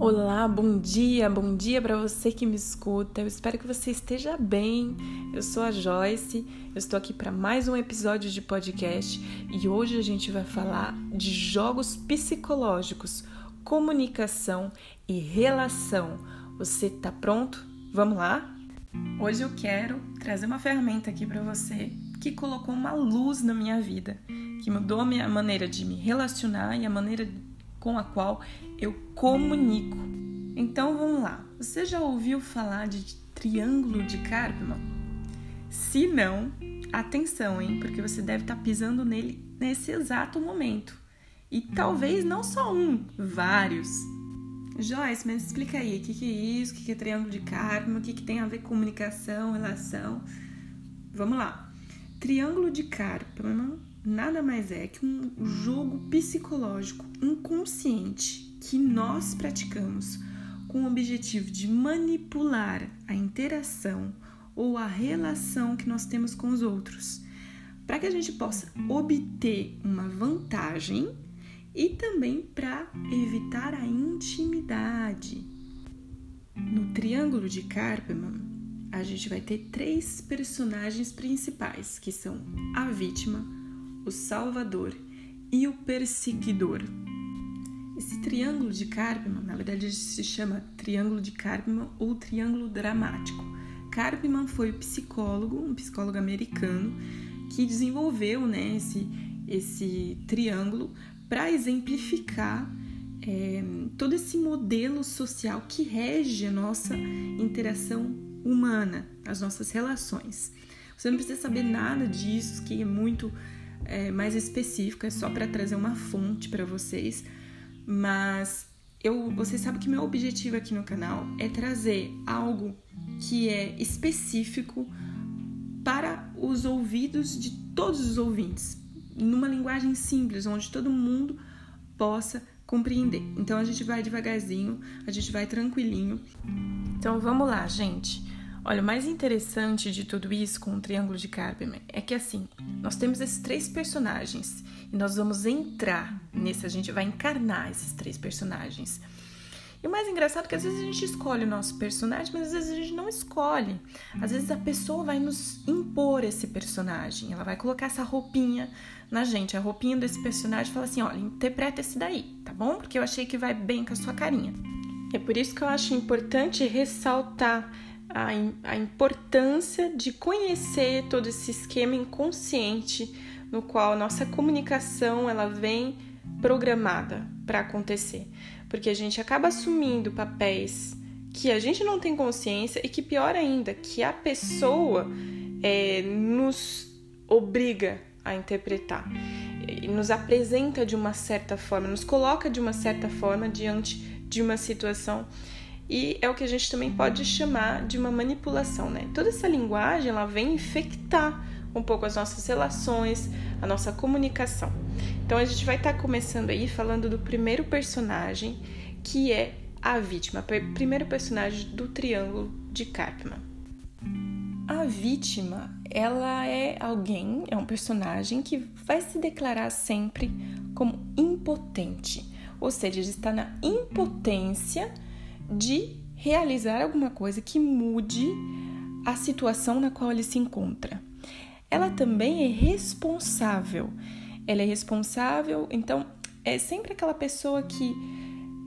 Olá, bom dia, bom dia para você que me escuta. Eu espero que você esteja bem. Eu sou a Joyce, eu estou aqui para mais um episódio de podcast e hoje a gente vai falar de jogos psicológicos, comunicação e relação. Você tá pronto? Vamos lá? Hoje eu quero trazer uma ferramenta aqui para você que colocou uma luz na minha vida, que mudou a minha maneira de me relacionar e a maneira com a qual eu comunico. Então vamos lá. Você já ouviu falar de triângulo de Karpman? Se não, atenção, hein? Porque você deve estar tá pisando nele nesse exato momento. E talvez não só um, vários. Joyce, mas explica aí, o que, que, é isso? O que, que é triângulo de Karpman? O que, que tem a ver com comunicação, relação? Vamos lá. Triângulo de Karpman nada mais é que um jogo psicológico inconsciente que nós praticamos com o objetivo de manipular a interação ou a relação que nós temos com os outros, para que a gente possa obter uma vantagem e também para evitar a intimidade. No Triângulo de Karpman, a gente vai ter três personagens principais, que são a vítima, o salvador e o perseguidor. Esse triângulo de Karpman, na verdade, se chama triângulo de Karpman ou triângulo dramático. Karpman foi psicólogo, um psicólogo americano, que desenvolveu né, esse, esse triângulo para exemplificar é, todo esse modelo social que rege a nossa interação humana, as nossas relações. Você não precisa saber nada disso, que é muito é, mais específico, é só para trazer uma fonte para vocês, mas eu, vocês sabem que meu objetivo aqui no canal é trazer algo que é específico para os ouvidos de todos os ouvintes, numa linguagem simples, onde todo mundo possa compreender. Então a gente vai devagarzinho, a gente vai tranquilinho. Então vamos lá, gente. Olha, o mais interessante de tudo isso com o Triângulo de Karpman é que assim, nós temos esses três personagens e nós vamos entrar nesse, a gente vai encarnar esses três personagens. E o mais engraçado é que às vezes a gente escolhe o nosso personagem, mas às vezes a gente não escolhe. Às vezes a pessoa vai nos impor esse personagem, ela vai colocar essa roupinha na gente, a roupinha desse personagem fala assim: olha, interpreta esse daí, tá bom? Porque eu achei que vai bem com a sua carinha. É por isso que eu acho importante ressaltar a, a importância de conhecer todo esse esquema inconsciente no qual a nossa comunicação ela vem programada para acontecer, porque a gente acaba assumindo papéis que a gente não tem consciência e que pior ainda, que a pessoa é, nos obriga a interpretar. Nos apresenta de uma certa forma, nos coloca de uma certa forma diante de uma situação e é o que a gente também pode chamar de uma manipulação, né? Toda essa linguagem ela vem infectar um pouco as nossas relações, a nossa comunicação. Então a gente vai estar tá começando aí falando do primeiro personagem, que é a vítima, primeiro personagem do triângulo de Karpman. A vítima, ela é alguém, é um personagem que vai se declarar sempre como impotente, ou seja, está na impotência de realizar alguma coisa que mude a situação na qual ele se encontra. Ela também é responsável. Ela é responsável, então é sempre aquela pessoa que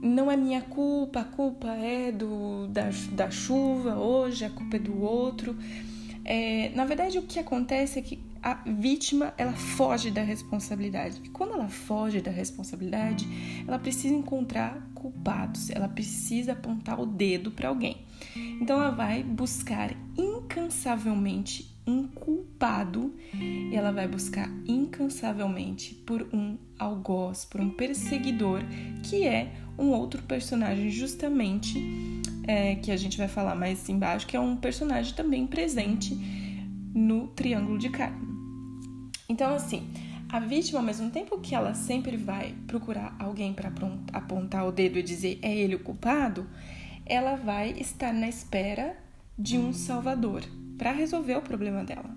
não é minha culpa, a culpa é do da, da chuva hoje, a culpa é do outro. É, na verdade, o que acontece é que a vítima ela foge da responsabilidade. E quando ela foge da responsabilidade, ela precisa encontrar culpados, ela precisa apontar o dedo para alguém. Então ela vai buscar incansavelmente um culpado e ela vai buscar incansavelmente por um algoz, por um perseguidor, que é um outro personagem justamente é, que a gente vai falar mais embaixo, que é um personagem também presente no Triângulo de Carne. Então, assim, a vítima, ao mesmo tempo que ela sempre vai procurar alguém para apontar o dedo e dizer é ele o culpado, ela vai estar na espera de um salvador para resolver o problema dela.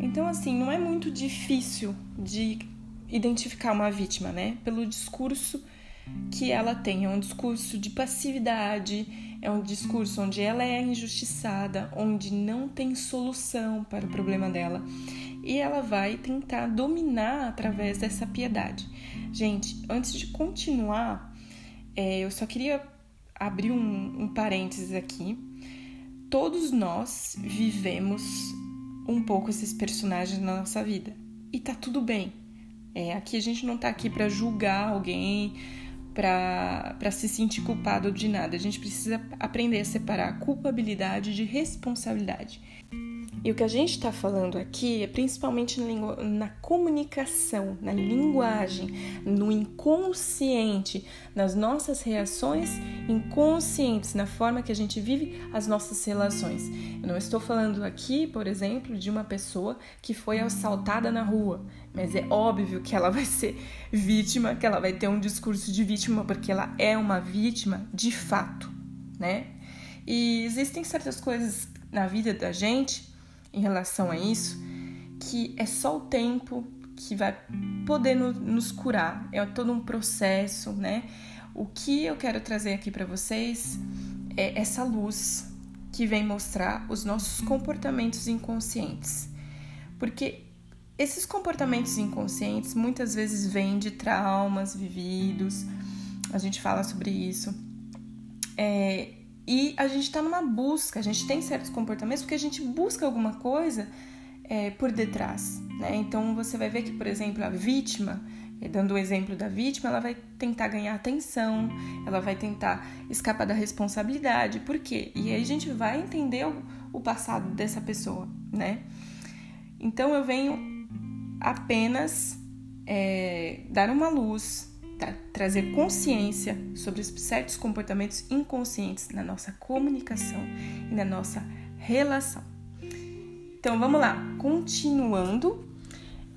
Então, assim, não é muito difícil de identificar uma vítima, né? Pelo discurso que ela tem, é um discurso de passividade, é um discurso onde ela é injustiçada, onde não tem solução para o problema dela. E ela vai tentar dominar através dessa piedade. Gente, antes de continuar, é, eu só queria abrir um, um parênteses aqui. Todos nós vivemos um pouco esses personagens na nossa vida. E tá tudo bem. É, aqui a gente não tá aqui para julgar alguém, para se sentir culpado de nada. A gente precisa aprender a separar culpabilidade de responsabilidade. E o que a gente está falando aqui é principalmente na, na, comunicação, na linguagem, no inconsciente, nas nossas reações inconscientes, na forma que a gente vive as nossas relações. Eu não estou falando aqui, por exemplo, de uma pessoa que foi assaltada na rua, mas é óbvio que ela vai ser vítima, que ela vai ter um discurso de vítima, porque ela é uma vítima de fato, né? E existem certas coisas na vida da gente em relação a isso, que é só o tempo que vai poder no, nos curar. É todo um processo, né? O que eu quero trazer aqui para vocês é essa luz que vem mostrar os nossos comportamentos inconscientes. Porque esses comportamentos inconscientes muitas vezes vêm de traumas vividos, a gente fala sobre isso. É, e a gente está numa busca, a gente tem certos comportamentos porque a gente busca alguma coisa é, por detrás. Né? Então você vai ver que, por exemplo, a vítima, é, dando o exemplo da vítima, ela vai tentar ganhar atenção, ela vai tentar escapar da responsabilidade. Por quê? E aí a gente vai entender o, o passado dessa pessoa, né? Então eu venho apenas é, dar uma luz Tá? trazer consciência sobre certos comportamentos inconscientes na nossa comunicação e na nossa relação. Então vamos lá, continuando.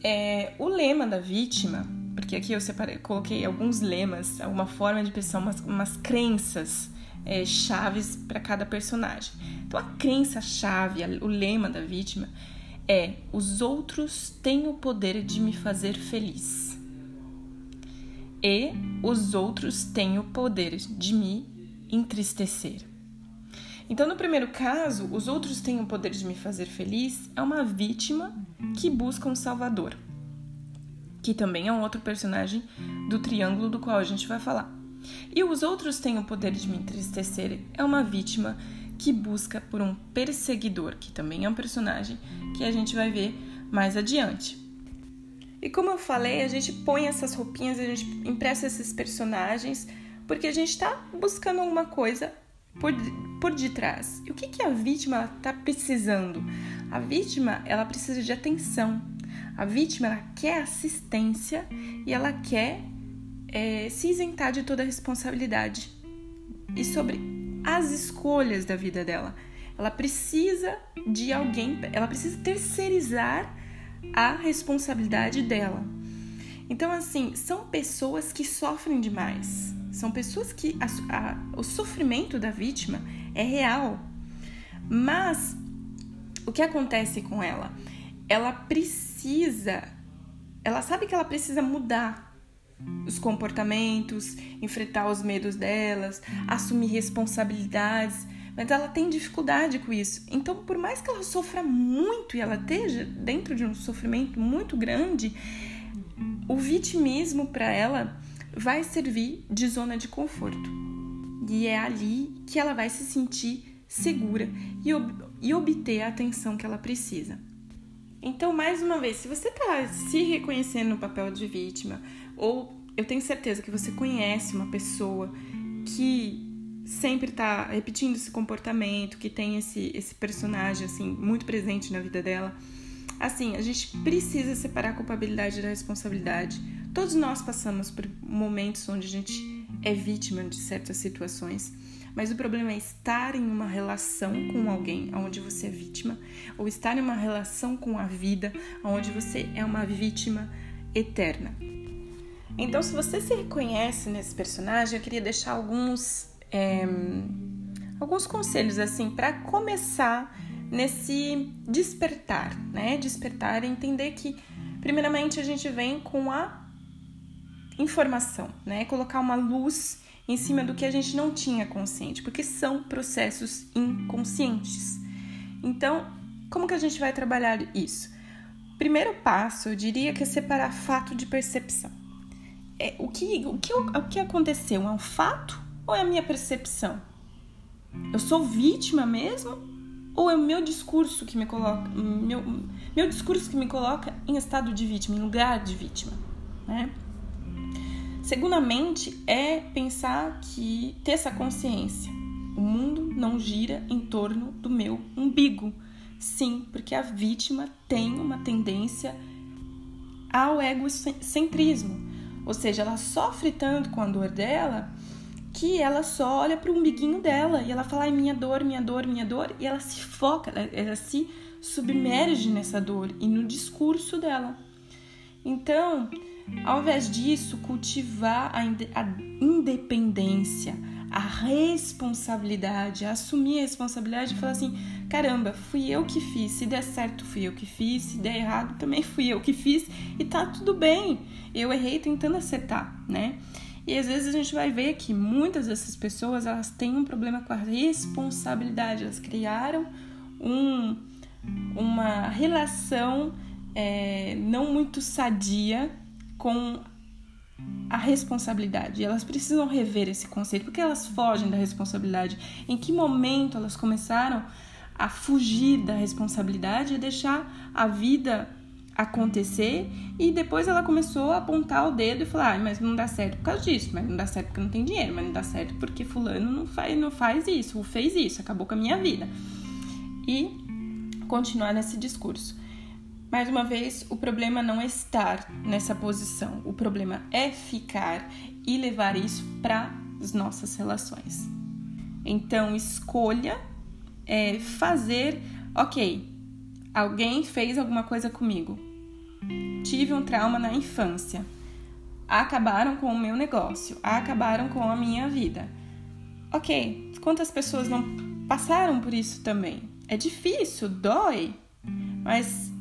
É, o lema da vítima, porque aqui eu separei, coloquei alguns lemas, alguma forma de pensar, umas, umas crenças é, chaves para cada personagem. Então a crença chave, o lema da vítima é: os outros têm o poder de me fazer feliz e os outros têm o poder de me entristecer. Então, no primeiro caso, os outros têm o poder de me fazer feliz é uma vítima que busca um salvador, que também é um outro personagem do triângulo do qual a gente vai falar. E os outros têm o poder de me entristecer é uma vítima que busca por um perseguidor, que também é um personagem que a gente vai ver mais adiante. E como eu falei, a gente põe essas roupinhas, a gente empresta esses personagens porque a gente está buscando alguma coisa por, por detrás. E o que, que a vítima está precisando? A vítima ela precisa de atenção. A vítima ela quer assistência e ela quer é, se isentar de toda a responsabilidade e sobre as escolhas da vida dela. Ela precisa de alguém, ela precisa terceirizar a responsabilidade dela. Então, assim, são pessoas que sofrem demais. São pessoas que a, a, o sofrimento da vítima é real. Mas o que acontece com ela? Ela precisa, ela sabe que ela precisa mudar os comportamentos, enfrentar os medos delas, assumir responsabilidades, mas ela tem dificuldade com isso. Então, por mais que ela sofra muito e ela esteja dentro de um sofrimento muito grande, o vitimismo para ela vai servir de zona de conforto. E é ali que ela vai se sentir segura e, ob e obter a atenção que ela precisa. Então, mais uma vez, se você está se reconhecendo no papel de vítima, ou eu tenho certeza que você conhece uma pessoa que sempre tá repetindo esse comportamento, que tem esse, esse personagem, assim, muito presente na vida dela. Assim, a gente precisa separar a culpabilidade da responsabilidade. Todos nós passamos por momentos onde a gente é vítima de certas situações, mas o problema é estar em uma relação com alguém onde você é vítima, ou estar em uma relação com a vida onde você é uma vítima eterna. Então, se você se reconhece nesse personagem, eu queria deixar alguns é, alguns conselhos assim para começar nesse despertar, né? Despertar e entender que primeiramente a gente vem com a informação, né? Colocar uma luz em cima do que a gente não tinha consciente, porque são processos inconscientes. Então, como que a gente vai trabalhar isso? Primeiro passo, eu diria que é separar fato de percepção. É, o, que, o, que, o que aconteceu é um fato ou é a minha percepção? Eu sou vítima mesmo? Ou é o meu discurso que me coloca, meu, meu discurso que me coloca em estado de vítima, em lugar de vítima, né? Segundamente, é pensar que ter essa consciência. O mundo não gira em torno do meu umbigo. Sim, porque a vítima tem uma tendência ao egocentrismo. Ou seja, ela sofre tanto com a dor dela que ela só olha para o umbiguinho dela e ela fala, ai, minha dor, minha dor, minha dor, e ela se foca, ela, ela se submerge nessa dor e no discurso dela. Então, ao invés disso, cultivar a, independência, a responsabilidade, assumir a responsabilidade e falar assim: caramba, fui eu que fiz. Se der certo, fui eu que fiz. Se der errado, também fui eu que fiz. E tá tudo bem. Eu errei tentando acertar, né? E às vezes a gente vai ver que muitas dessas pessoas elas têm um problema com a responsabilidade. Elas criaram um, uma relação é, não muito sadia com a responsabilidade. Elas precisam rever esse conceito, porque elas fogem da responsabilidade. Em que momento elas começaram a fugir da responsabilidade e deixar a vida acontecer e depois ela começou a apontar o dedo e falar, ah, mas não dá certo por causa disso, mas não dá certo porque não tem dinheiro, mas não dá certo porque fulano não faz, não faz isso, fez isso, acabou com a minha vida. E continuar nesse discurso. Mais uma vez, o problema não é estar nessa posição, o problema é ficar e levar isso para as nossas relações. Então, escolha é, fazer, ok, alguém fez alguma coisa comigo, tive um trauma na infância, acabaram com o meu negócio, acabaram com a minha vida. Ok, quantas pessoas não passaram por isso também? É difícil, dói, mas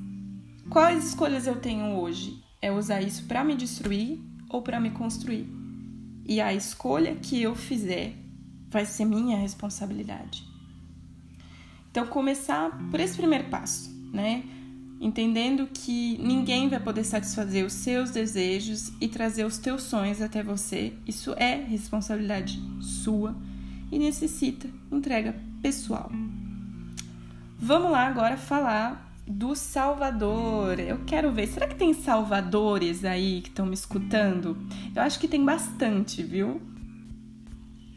Quais escolhas eu tenho hoje? É usar isso para me destruir ou para me construir? E a escolha que eu fizer vai ser minha responsabilidade. Então, começar por esse primeiro passo, né? Entendendo que ninguém vai poder satisfazer os seus desejos e trazer os teus sonhos até você. Isso é responsabilidade sua e necessita entrega pessoal. Vamos lá agora falar do Salvador. Eu quero ver. Será que tem salvadores aí que estão me escutando? Eu acho que tem bastante, viu?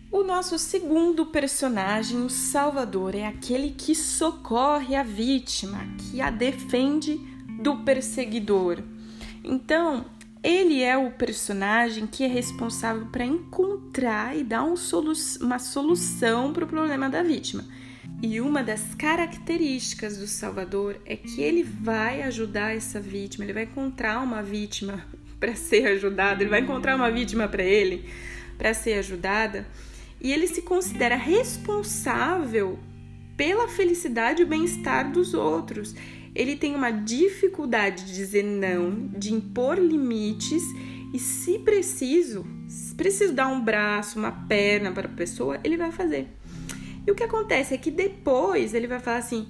O nosso segundo personagem, o Salvador, é aquele que socorre a vítima, que a defende do perseguidor. Então, ele é o personagem que é responsável para encontrar e dar um solu uma solução para o problema da vítima. E uma das características do Salvador é que ele vai ajudar essa vítima, ele vai encontrar uma vítima para ser ajudada, ele vai encontrar uma vítima para ele para ser ajudada, e ele se considera responsável pela felicidade e bem-estar dos outros. Ele tem uma dificuldade de dizer não, de impor limites e se preciso, se preciso dar um braço, uma perna para a pessoa, ele vai fazer. E o que acontece é que depois ele vai falar assim: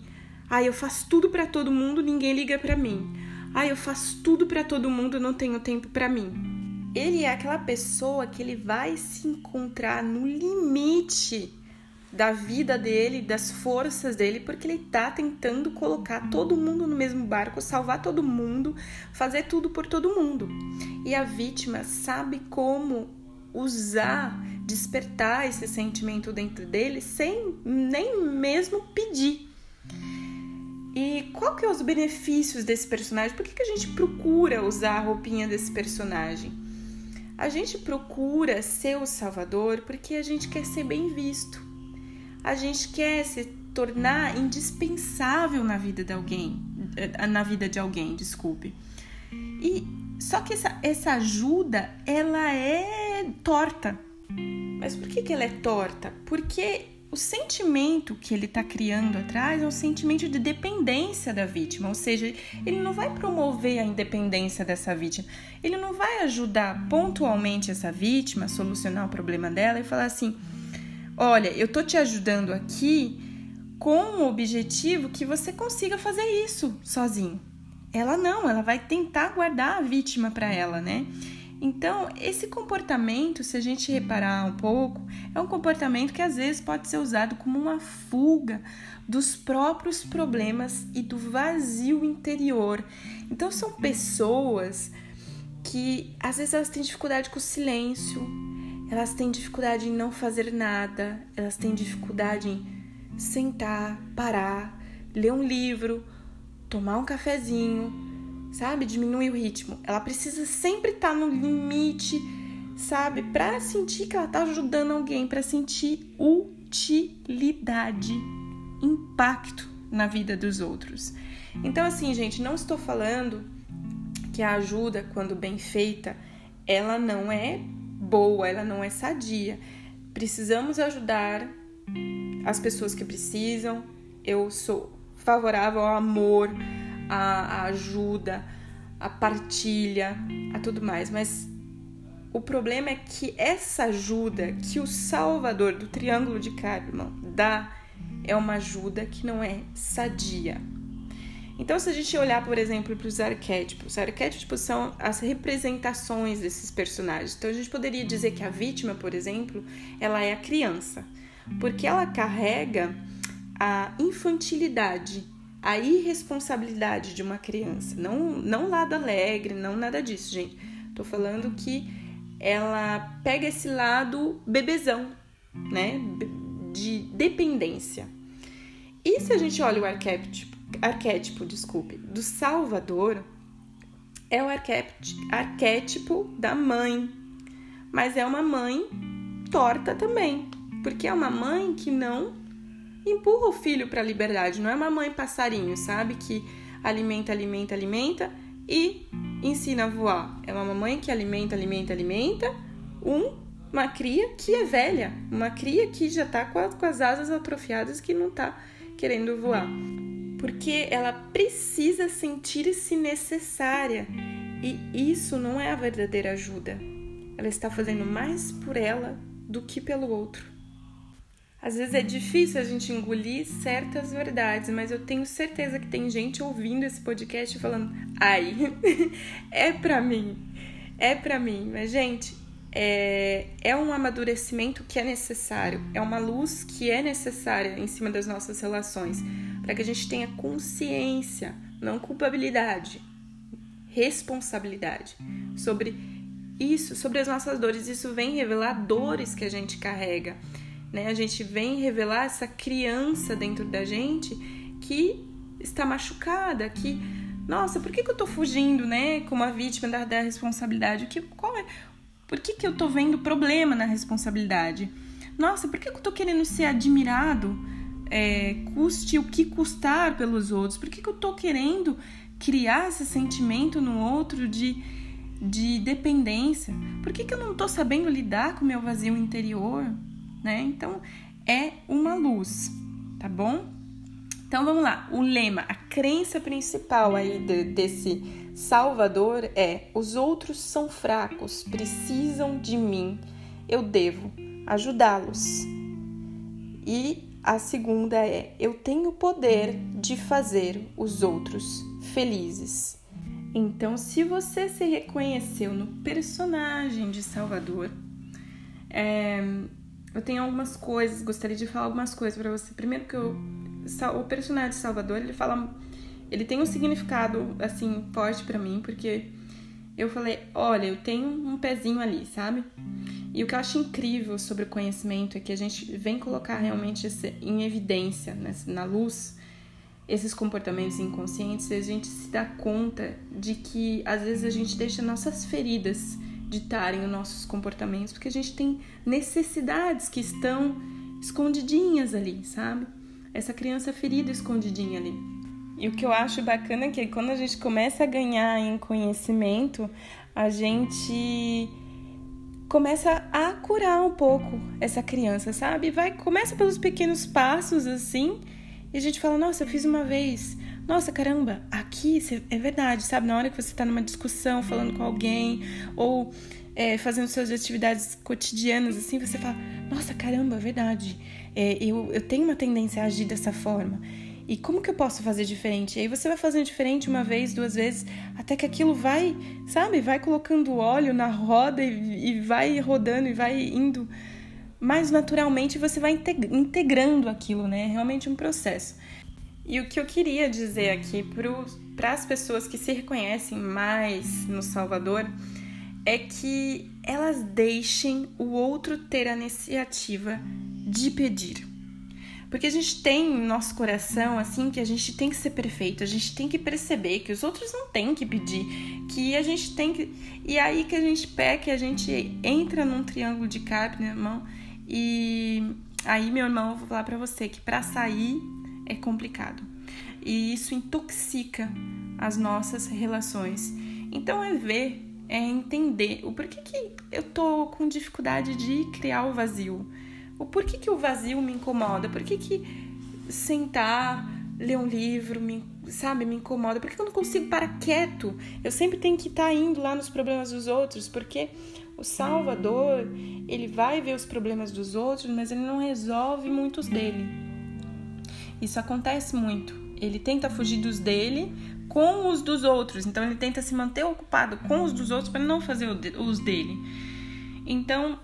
"Ah, eu faço tudo para todo mundo, ninguém liga para mim. Ah, eu faço tudo para todo mundo, não tenho tempo para mim." Ele é aquela pessoa que ele vai se encontrar no limite da vida dele, das forças dele, porque ele tá tentando colocar todo mundo no mesmo barco, salvar todo mundo, fazer tudo por todo mundo. E a vítima sabe como usar despertar esse sentimento dentro dele sem nem mesmo pedir. E qual que é os benefícios desse personagem? Por que, que a gente procura usar a roupinha desse personagem? A gente procura ser o salvador porque a gente quer ser bem visto. A gente quer se tornar indispensável na vida de alguém, eh, na vida de alguém, desculpe. E só que essa, essa ajuda, ela é torta. Mas por que, que ela é torta? Porque o sentimento que ele está criando atrás é um sentimento de dependência da vítima, ou seja, ele não vai promover a independência dessa vítima, ele não vai ajudar pontualmente essa vítima a solucionar o problema dela e falar assim: olha, eu tô te ajudando aqui com o objetivo que você consiga fazer isso sozinho. Ela não, ela vai tentar guardar a vítima para ela, né? Então, esse comportamento, se a gente reparar um pouco, é um comportamento que às vezes pode ser usado como uma fuga dos próprios problemas e do vazio interior. Então, são pessoas que às vezes elas têm dificuldade com o silêncio, elas têm dificuldade em não fazer nada, elas têm dificuldade em sentar, parar, ler um livro, tomar um cafezinho, sabe? Diminuir o ritmo. Ela precisa sempre estar tá no limite, sabe? Para sentir que ela tá ajudando alguém, para sentir utilidade, impacto na vida dos outros. Então, assim, gente, não estou falando que a ajuda, quando bem feita, ela não é boa, ela não é sadia. Precisamos ajudar as pessoas que precisam. Eu sou favorável ao amor, a, a ajuda, a partilha, a tudo mais. Mas o problema é que essa ajuda que o Salvador do Triângulo de Karman dá é uma ajuda que não é sadia. Então, se a gente olhar, por exemplo, para os arquétipos, os arquétipos são as representações desses personagens. Então, a gente poderia dizer que a vítima, por exemplo, ela é a criança, porque ela carrega a infantilidade, a irresponsabilidade de uma criança. Não, não lado alegre, não nada disso, gente. Tô falando que ela pega esse lado bebezão, né? De dependência. E se a gente olha o arquétipo, arquétipo desculpe, do Salvador, é o arquétipo, arquétipo da mãe. Mas é uma mãe torta também. Porque é uma mãe que não empurra o filho para a liberdade. Não é uma mãe passarinho, sabe? Que alimenta, alimenta, alimenta e ensina a voar. É uma mamãe que alimenta, alimenta, alimenta um, uma cria que é velha, uma cria que já está com, com as asas atrofiadas que não está querendo voar. Porque ela precisa sentir-se necessária e isso não é a verdadeira ajuda. Ela está fazendo mais por ela do que pelo outro. Às vezes é difícil a gente engolir certas verdades, mas eu tenho certeza que tem gente ouvindo esse podcast falando: "Ai, é para mim. É para mim". Mas gente, é, é um amadurecimento que é necessário, é uma luz que é necessária em cima das nossas relações, para que a gente tenha consciência, não culpabilidade, responsabilidade sobre isso, sobre as nossas dores. Isso vem revelar dores que a gente carrega né? A gente vem revelar essa criança dentro da gente que está machucada, que nossa, por que, que eu tô fugindo, né, como a vítima da, da responsabilidade? O que, qual é, por que, que eu tô vendo problema na responsabilidade? Nossa, por que, que eu tô querendo ser admirado, é, custe o que custar pelos outros? Por que, que eu tô querendo criar esse sentimento no outro de, de dependência? Por que, que eu não tô sabendo lidar com o meu vazio interior? Né? Então é uma luz, tá bom? Então vamos lá. O lema, a crença principal aí de, desse Salvador é: os outros são fracos, precisam de mim, eu devo ajudá-los. E a segunda é: eu tenho poder de fazer os outros felizes. Então, se você se reconheceu no personagem de Salvador, é, eu tenho algumas coisas, gostaria de falar algumas coisas para você. Primeiro que eu, o personagem de Salvador, ele fala, ele tem um significado assim forte para mim, porque eu falei, olha, eu tenho um pezinho ali, sabe? E o que eu acho incrível sobre o conhecimento é que a gente vem colocar realmente esse, em evidência, né, na luz, esses comportamentos inconscientes, e a gente se dá conta de que às vezes a gente deixa nossas feridas ditarem os nossos comportamentos, porque a gente tem necessidades que estão escondidinhas ali, sabe? Essa criança ferida escondidinha ali. E o que eu acho bacana é que quando a gente começa a ganhar em conhecimento, a gente começa a curar um pouco essa criança, sabe? Vai começa pelos pequenos passos assim, e a gente fala: "Nossa, eu fiz uma vez. Nossa, caramba, aqui é verdade, sabe? Na hora que você tá numa discussão, falando com alguém ou é, fazendo suas atividades cotidianas assim, você fala: "Nossa, caramba, é verdade. É, eu, eu tenho uma tendência a agir dessa forma." E como que eu posso fazer diferente? E aí você vai fazendo diferente uma vez, duas vezes, até que aquilo vai, sabe, vai colocando óleo na roda e, e vai rodando e vai indo mais naturalmente, você vai integrando aquilo, né? É realmente um processo. E o que eu queria dizer aqui para as pessoas que se reconhecem mais no Salvador é que elas deixem o outro ter a iniciativa de pedir. Porque a gente tem no nosso coração, assim, que a gente tem que ser perfeito, a gente tem que perceber que os outros não têm que pedir, que a gente tem que. E aí que a gente peca, a gente entra num triângulo de carne, irmão, e aí, meu irmão, eu vou falar pra você que para sair é complicado. E isso intoxica as nossas relações. Então é ver, é entender o porquê que eu tô com dificuldade de criar o vazio o porquê que o vazio me incomoda? Por que, que sentar, ler um livro, me, sabe, me incomoda? Por que eu não consigo parar quieto? Eu sempre tenho que estar tá indo lá nos problemas dos outros, porque o Salvador, ele vai ver os problemas dos outros, mas ele não resolve muitos dele. Isso acontece muito. Ele tenta fugir dos dele com os dos outros. Então ele tenta se manter ocupado com os dos outros para não fazer os dele. Então,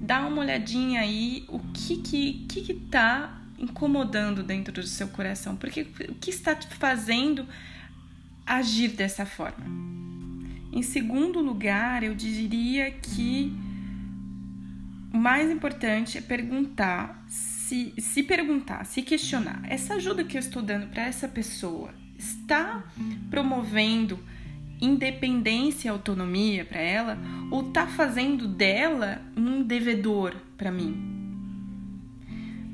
dá uma olhadinha aí o que que, que, que tá incomodando dentro do seu coração, porque o que está te fazendo agir dessa forma. Em segundo lugar, eu diria que o mais importante é perguntar, se, se perguntar, se questionar. Essa ajuda que eu estou dando para essa pessoa está promovendo independência e autonomia para ela ou tá fazendo dela um devedor para mim?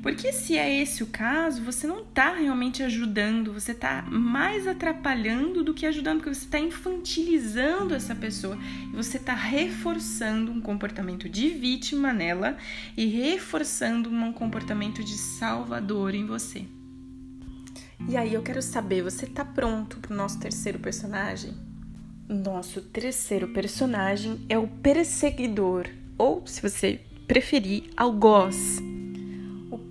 Porque se é esse o caso, você não está realmente ajudando, você está mais atrapalhando do que ajudando, porque você está infantilizando essa pessoa e você está reforçando um comportamento de vítima nela e reforçando um comportamento de salvador em você. E aí eu quero saber, você está pronto para o nosso terceiro personagem? Nosso terceiro personagem é o perseguidor, ou se você preferir, algoz.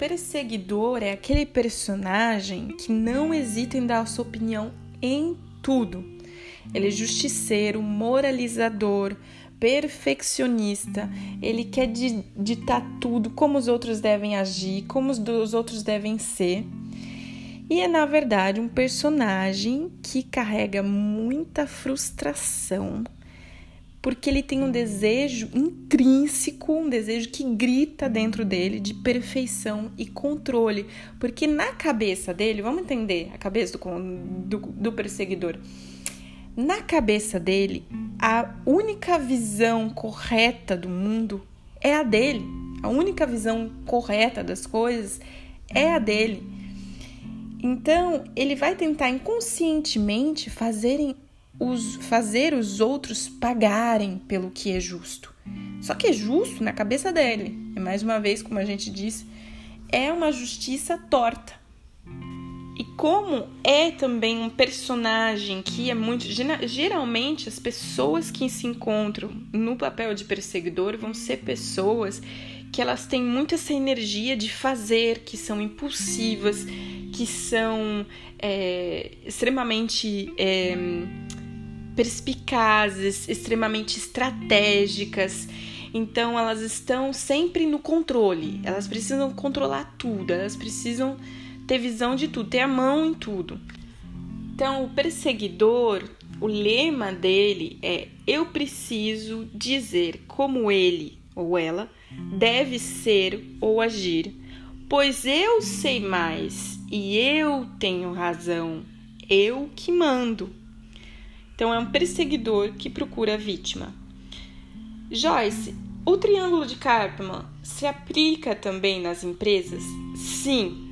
Perseguidor é aquele personagem que não hesita em dar sua opinião em tudo. Ele é justiceiro, moralizador, perfeccionista. Ele quer ditar tudo, como os outros devem agir, como os outros devem ser. E é, na verdade, um personagem que carrega muita frustração, porque ele tem um desejo intrínseco, um desejo que grita dentro dele de perfeição e controle. Porque na cabeça dele, vamos entender a cabeça do, do, do perseguidor. Na cabeça dele, a única visão correta do mundo é a dele. A única visão correta das coisas é a dele. Então, ele vai tentar inconscientemente fazerem os, fazer os outros pagarem pelo que é justo. Só que é justo na cabeça dele. E mais uma vez, como a gente disse, é uma justiça torta. E como é também um personagem que é muito. Geralmente, as pessoas que se encontram no papel de perseguidor vão ser pessoas que elas têm muito essa energia de fazer, que são impulsivas, que são é, extremamente é, perspicazes, extremamente estratégicas. Então elas estão sempre no controle, elas precisam controlar tudo, elas precisam ter visão de tudo, ter a mão em tudo. Então o perseguidor, o lema dele é: eu preciso dizer como ele ou ela deve ser ou agir, pois eu sei mais e eu tenho razão, eu que mando. Então é um perseguidor que procura a vítima. Joyce, o triângulo de Karpman se aplica também nas empresas? Sim,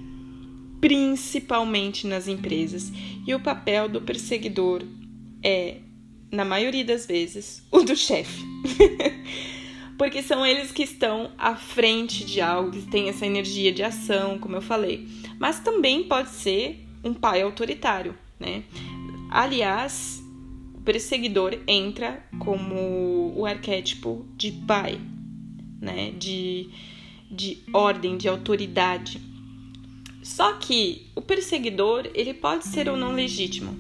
principalmente nas empresas. E o papel do perseguidor é, na maioria das vezes, o do chefe. porque são eles que estão à frente de algo, que tem essa energia de ação, como eu falei. Mas também pode ser um pai autoritário, né? Aliás, perseguidor entra como o arquétipo de pai, né? De, de ordem, de autoridade. Só que o perseguidor, ele pode ser ou não legítimo.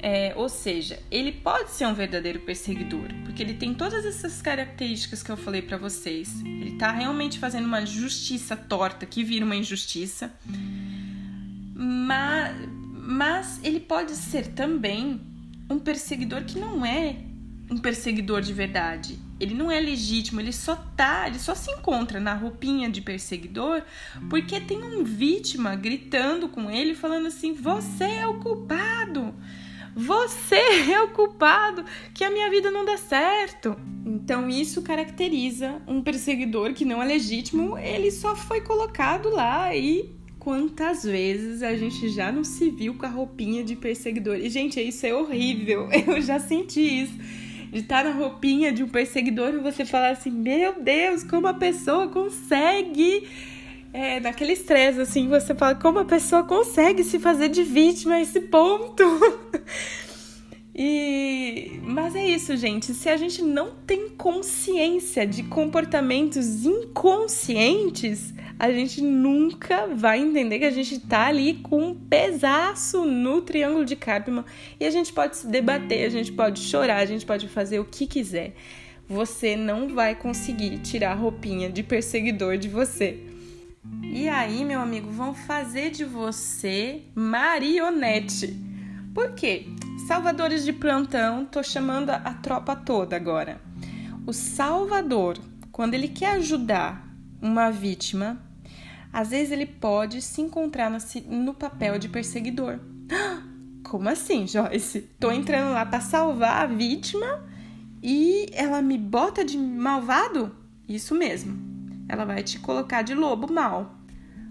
É, ou seja, ele pode ser um verdadeiro perseguidor, porque ele tem todas essas características que eu falei para vocês. Ele tá realmente fazendo uma justiça torta que vira uma injustiça. Mas, mas ele pode ser também um perseguidor que não é um perseguidor de verdade. Ele não é legítimo, ele só tá, ele só se encontra na roupinha de perseguidor porque tem um vítima gritando com ele falando assim: "Você é o culpado". Você é o culpado que a minha vida não dá certo. Então isso caracteriza um perseguidor que não é legítimo, ele só foi colocado lá e quantas vezes a gente já não se viu com a roupinha de perseguidor. E gente, isso é horrível. Eu já senti isso. De estar na roupinha de um perseguidor e você falar assim: "Meu Deus, como a pessoa consegue é, naquele estresse, assim, você fala como a pessoa consegue se fazer de vítima a esse ponto. e mas é isso, gente. Se a gente não tem consciência de comportamentos inconscientes, a gente nunca vai entender que a gente tá ali com um pedaço no triângulo de Karpman e a gente pode se debater, a gente pode chorar, a gente pode fazer o que quiser. Você não vai conseguir tirar a roupinha de perseguidor de você. E aí, meu amigo, vão fazer de você marionete. Por quê? Salvadores de plantão, tô chamando a tropa toda agora. O salvador, quando ele quer ajudar uma vítima, às vezes ele pode se encontrar no, papel de perseguidor. Como assim, Joyce? Tô entrando lá para salvar a vítima e ela me bota de malvado? Isso mesmo ela vai te colocar de lobo mal.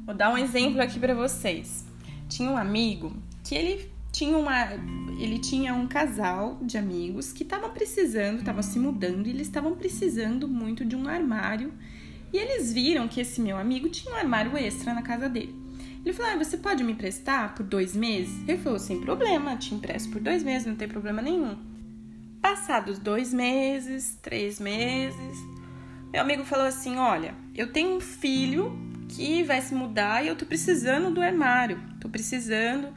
Vou dar um exemplo aqui para vocês. Tinha um amigo que ele tinha uma ele tinha um casal de amigos que estavam precisando, estavam se mudando e eles estavam precisando muito de um armário. E eles viram que esse meu amigo tinha um armário extra na casa dele. Ele falou: ah, Você pode me emprestar por dois meses? Ele falou: Sem problema, te empresto por dois meses, não tem problema nenhum. Passados dois meses, três meses, meu amigo falou assim: Olha, eu tenho um filho que vai se mudar e eu tô precisando do armário. Tô precisando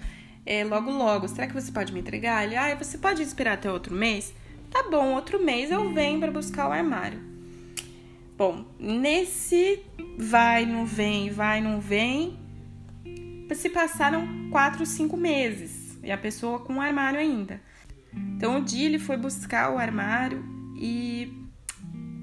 é, logo logo. Será que você pode me entregar? Ele, ah, você pode esperar até outro mês? Tá bom, outro mês eu venho para buscar o armário. Bom, nesse vai, não vem, vai, não vem, se passaram quatro, cinco meses e a pessoa com o armário ainda. Então, o dia ele foi buscar o armário e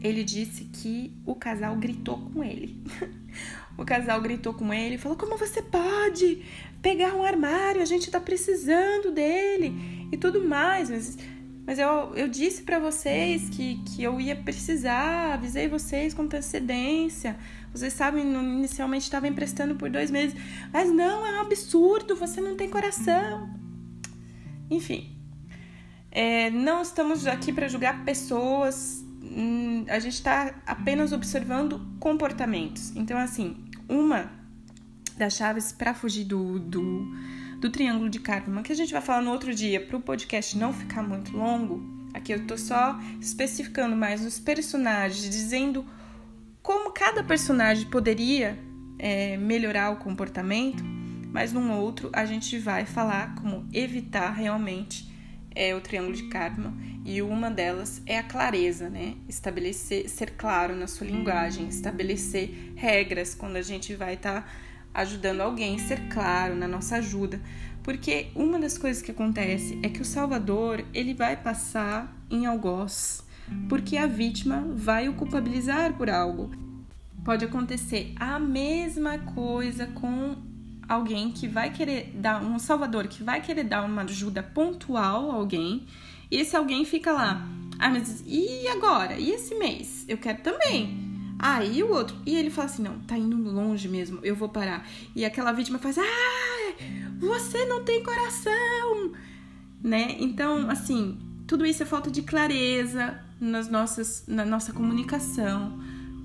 ele disse que o casal gritou com ele. o casal gritou com ele e falou: Como você pode pegar um armário? A gente tá precisando dele e tudo mais. Mas, mas eu, eu disse para vocês que, que eu ia precisar, avisei vocês com antecedência. Vocês sabem, inicialmente estava emprestando por dois meses. Mas não, é um absurdo, você não tem coração. Enfim, é, não estamos aqui para julgar pessoas Hum, a gente está apenas observando comportamentos. Então, assim, uma das chaves para fugir do, do, do, triângulo de Karpman, que a gente vai falar no outro dia, para o podcast não ficar muito longo, aqui eu estou só especificando mais os personagens, dizendo como cada personagem poderia é, melhorar o comportamento, mas num outro a gente vai falar como evitar realmente é, o triângulo de Karpman e uma delas é a clareza, né? Estabelecer, ser claro na sua linguagem, estabelecer regras quando a gente vai estar tá ajudando alguém, ser claro na nossa ajuda. Porque uma das coisas que acontece é que o salvador, ele vai passar em algoz, porque a vítima vai o culpabilizar por algo. Pode acontecer a mesma coisa com alguém que vai querer dar um salvador que vai querer dar uma ajuda pontual a alguém e esse alguém fica lá. Ah, mas e agora? E esse mês? Eu quero também. Ah, o outro. E ele fala assim: não, tá indo longe mesmo, eu vou parar. E aquela vítima faz: ah, você não tem coração, né? Então, assim, tudo isso é falta de clareza, nas nossas, na nossa comunicação,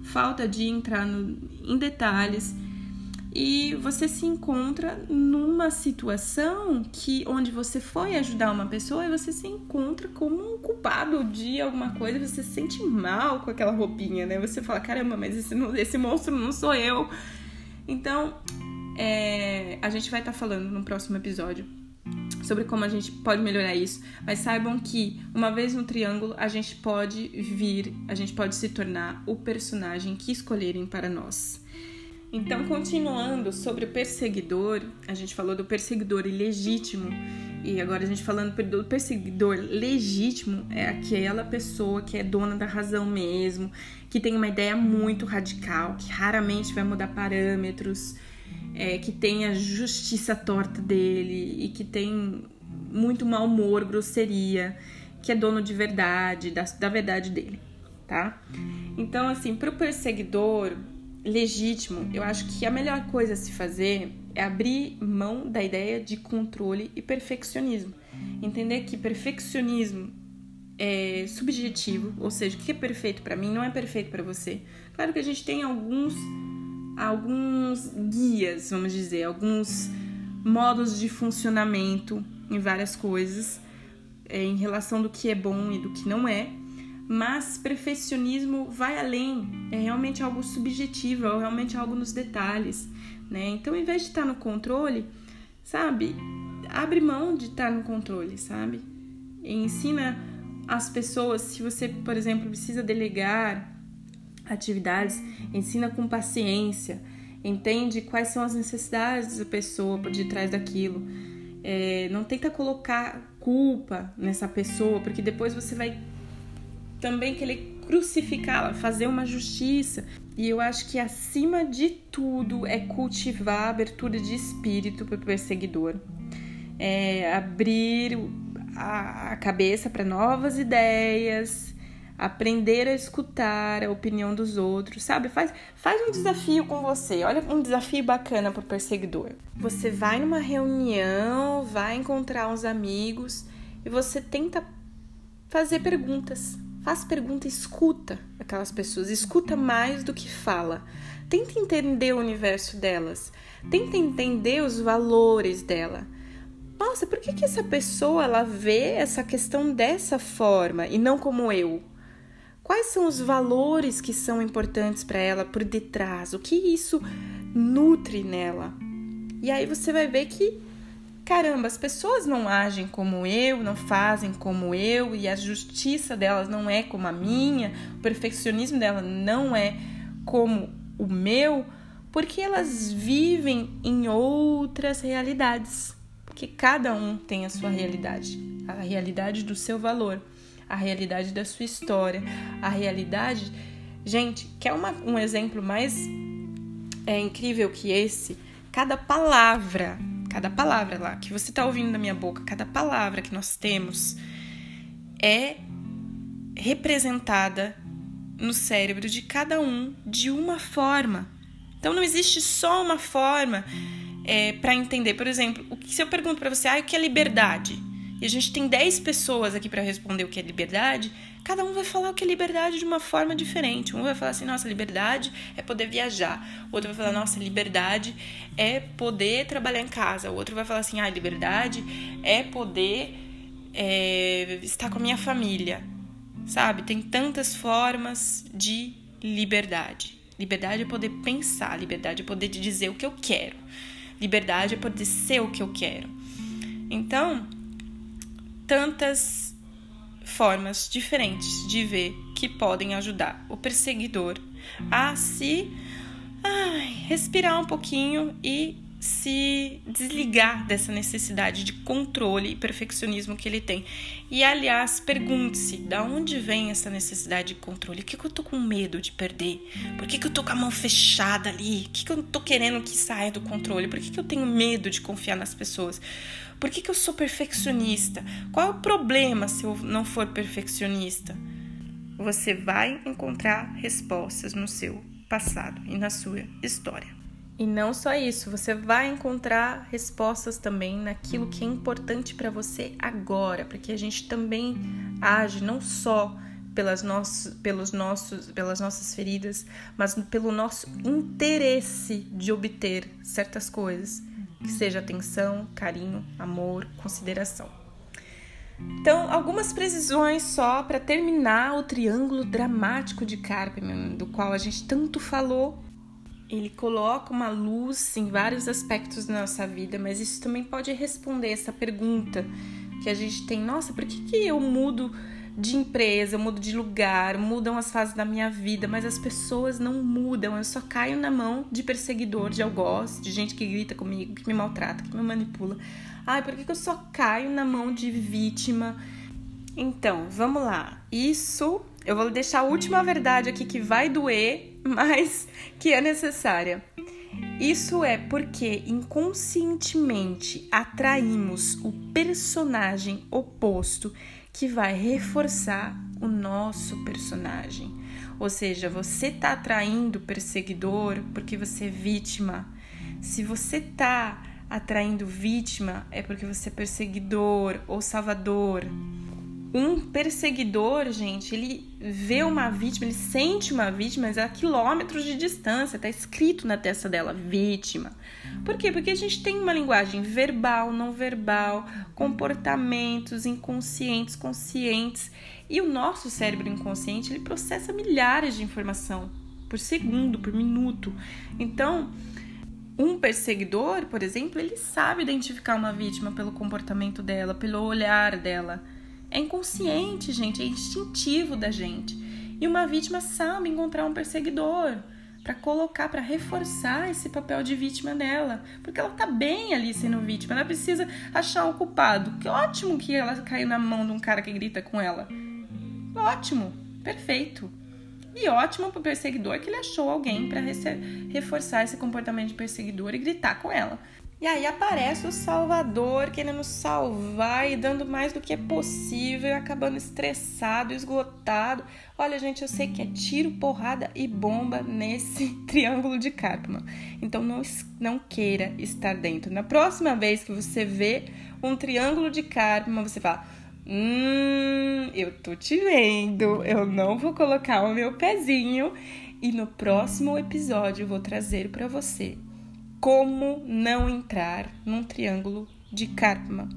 falta de entrar no, em detalhes e você se encontra numa situação que onde você foi ajudar uma pessoa e você se encontra como um culpado de alguma coisa, você se sente mal com aquela roupinha, né? Você fala, caramba, mas esse, esse monstro não sou eu. Então, é, a gente vai estar tá falando no próximo episódio sobre como a gente pode melhorar isso, mas saibam que uma vez no triângulo a gente pode vir, a gente pode se tornar o personagem que escolherem para nós. Então, continuando sobre o perseguidor, a gente falou do perseguidor ilegítimo, e agora a gente falando do perseguidor legítimo, é aquela pessoa que é dona da razão mesmo, que tem uma ideia muito radical, que raramente vai mudar parâmetros, é, que tem a justiça torta dele e que tem muito mau humor, grosseria, que é dono de verdade, da, da verdade dele, tá? Então, assim, para o perseguidor, legítimo, eu acho que a melhor coisa a se fazer é abrir mão da ideia de controle e perfeccionismo. Entender que perfeccionismo é subjetivo, ou seja, o que é perfeito para mim não é perfeito para você. Claro que a gente tem alguns alguns guias, vamos dizer, alguns modos de funcionamento em várias coisas é, em relação do que é bom e do que não é, mas perfeccionismo vai além, é realmente algo subjetivo, é realmente algo nos detalhes, né? Então, em vez de estar no controle, sabe, abre mão de estar no controle, sabe? E ensina as pessoas, se você, por exemplo, precisa delegar atividades, ensina com paciência, entende quais são as necessidades da pessoa por detrás daquilo. É, não tenta colocar culpa nessa pessoa, porque depois você vai também querer crucificá-la, fazer uma justiça. E eu acho que acima de tudo é cultivar a abertura de espírito para o perseguidor, é abrir a cabeça para novas ideias, aprender a escutar a opinião dos outros, sabe? Faz, faz um desafio com você. Olha um desafio bacana para o perseguidor. Você vai numa reunião, vai encontrar uns amigos e você tenta fazer perguntas Faz pergunta, escuta aquelas pessoas, escuta mais do que fala. Tenta entender o universo delas, tenta entender os valores dela. Nossa, por que, que essa pessoa ela vê essa questão dessa forma e não como eu? Quais são os valores que são importantes para ela por detrás? O que isso nutre nela? E aí você vai ver que caramba, as pessoas não agem como eu, não fazem como eu, e a justiça delas não é como a minha, o perfeccionismo dela não é como o meu, porque elas vivem em outras realidades. Porque cada um tem a sua realidade, a realidade do seu valor, a realidade da sua história, a realidade. Gente, quer uma, um exemplo mais é, incrível que esse? Cada palavra cada palavra lá que você está ouvindo na minha boca, cada palavra que nós temos é representada no cérebro de cada um de uma forma. Então não existe só uma forma é, para entender. Por exemplo, o que se eu pergunto para você, ah, o que é liberdade? E a gente tem 10 pessoas aqui para responder o que é liberdade, cada um vai falar o que é liberdade de uma forma diferente. Um vai falar assim: nossa, liberdade é poder viajar. O outro vai falar: nossa, liberdade é poder trabalhar em casa. O outro vai falar assim: ah, liberdade é poder é, estar com a minha família. Sabe? Tem tantas formas de liberdade. Liberdade é poder pensar, liberdade é poder dizer o que eu quero. Liberdade é poder ser o que eu quero. Então, tantas formas diferentes de ver que podem ajudar o perseguidor a se ai, respirar um pouquinho e se desligar dessa necessidade de controle e perfeccionismo que ele tem. E aliás, pergunte-se: da onde vem essa necessidade de controle? O que, que eu tô com medo de perder? Por que, que eu tô com a mão fechada ali? O que, que eu tô querendo que saia do controle? Por que, que eu tenho medo de confiar nas pessoas? Por que, que eu sou perfeccionista? Qual é o problema se eu não for perfeccionista? Você vai encontrar respostas no seu passado e na sua história. E não só isso, você vai encontrar respostas também naquilo que é importante para você agora, porque a gente também age não só pelas, nossos, pelos nossos, pelas nossas feridas, mas pelo nosso interesse de obter certas coisas, que seja atenção, carinho, amor, consideração. Então, algumas precisões só para terminar o triângulo dramático de Karpman, do qual a gente tanto falou. Ele coloca uma luz em vários aspectos da nossa vida, mas isso também pode responder essa pergunta que a gente tem: nossa, por que, que eu mudo de empresa, eu mudo de lugar, mudam as fases da minha vida, mas as pessoas não mudam. Eu só caio na mão de perseguidor, de algoz, de gente que grita comigo, que me maltrata, que me manipula. Ai, por que, que eu só caio na mão de vítima? Então, vamos lá. Isso eu vou deixar a última verdade aqui que vai doer, mas que é necessária. Isso é porque inconscientemente atraímos o personagem oposto que vai reforçar o nosso personagem. Ou seja, você tá atraindo perseguidor porque você é vítima. Se você tá atraindo vítima, é porque você é perseguidor ou salvador. Um perseguidor, gente, ele vê uma vítima, ele sente uma vítima, a quilômetros de distância, tá escrito na testa dela, vítima. Por quê? Porque a gente tem uma linguagem verbal, não verbal, comportamentos inconscientes, conscientes, e o nosso cérebro inconsciente, ele processa milhares de informação por segundo, por minuto. Então, um perseguidor, por exemplo, ele sabe identificar uma vítima pelo comportamento dela, pelo olhar dela é inconsciente, gente, é instintivo da gente. E uma vítima sabe encontrar um perseguidor para colocar, para reforçar esse papel de vítima dela, porque ela tá bem ali sendo vítima, ela precisa achar um culpado. Que ótimo que ela caiu na mão de um cara que grita com ela. Ótimo, perfeito. E ótimo pro perseguidor que ele achou alguém para reforçar esse comportamento de perseguidor e gritar com ela. E aí aparece o Salvador querendo salvar e dando mais do que é possível, acabando estressado, esgotado. Olha, gente, eu sei que é tiro, porrada e bomba nesse triângulo de Karpman. Então não, não queira estar dentro. Na próxima vez que você vê um triângulo de Karpman, você fala: Hum, eu tô te vendo, eu não vou colocar o meu pezinho. E no próximo episódio eu vou trazer para você como não entrar num triângulo de Karpman.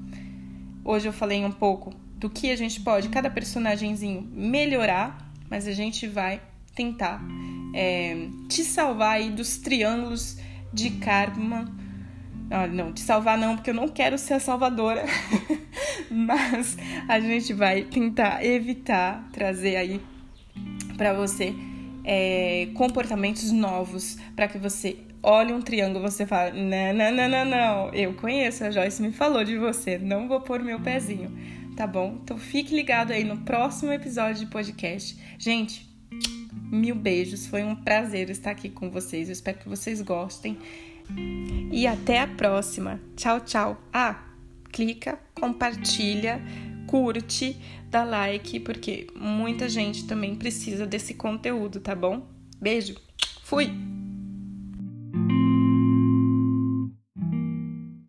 Hoje eu falei um pouco do que a gente pode, cada personagemzinho, melhorar, mas a gente vai tentar é, te salvar aí dos triângulos de Karpman. Ah, não, te salvar não, porque eu não quero ser a salvadora. mas a gente vai tentar evitar trazer aí para você é, comportamentos novos para que você olhe um triângulo você fala: não, não, não, não, não, eu conheço, a Joyce me falou de você, não vou pôr meu pezinho, tá bom? Então fique ligado aí no próximo episódio de podcast. Gente, mil beijos, foi um prazer estar aqui com vocês, eu espero que vocês gostem. E até a próxima. Tchau, tchau. Ah, clica, compartilha, curte, dá like, porque muita gente também precisa desse conteúdo, tá bom? Beijo, fui!